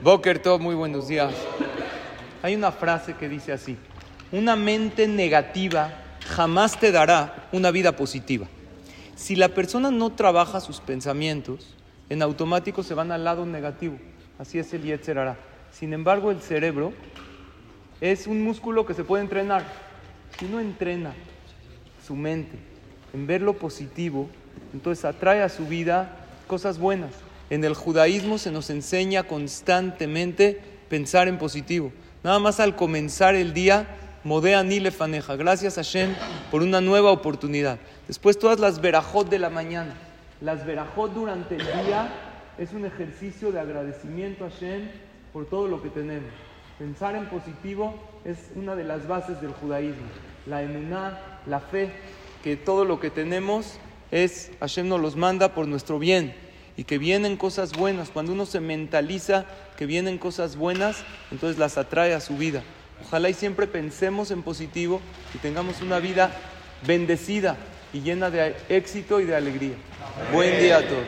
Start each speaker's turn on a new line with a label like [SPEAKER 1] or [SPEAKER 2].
[SPEAKER 1] Boker Tov, muy buenos días. Hay una frase que dice así: Una mente negativa jamás te dará una vida positiva. Si la persona no trabaja sus pensamientos, en automático se van al lado negativo. Así es el Yetzer Sin embargo, el cerebro es un músculo que se puede entrenar. Si uno entrena su mente en ver lo positivo, entonces atrae a su vida cosas buenas. En el judaísmo se nos enseña constantemente pensar en positivo. Nada más al comenzar el día, modea ni lefaneja. Gracias a Hashem por una nueva oportunidad. Después todas las verajot de la mañana. Las verajot durante el día es un ejercicio de agradecimiento a Hashem por todo lo que tenemos. Pensar en positivo es una de las bases del judaísmo. La emuná, la fe, que todo lo que tenemos es, Hashem nos los manda por nuestro bien y que vienen cosas buenas. Cuando uno se mentaliza que vienen cosas buenas, entonces las atrae a su vida. Ojalá y siempre pensemos en positivo y tengamos una vida bendecida y llena de éxito y de alegría. Buen día a todos.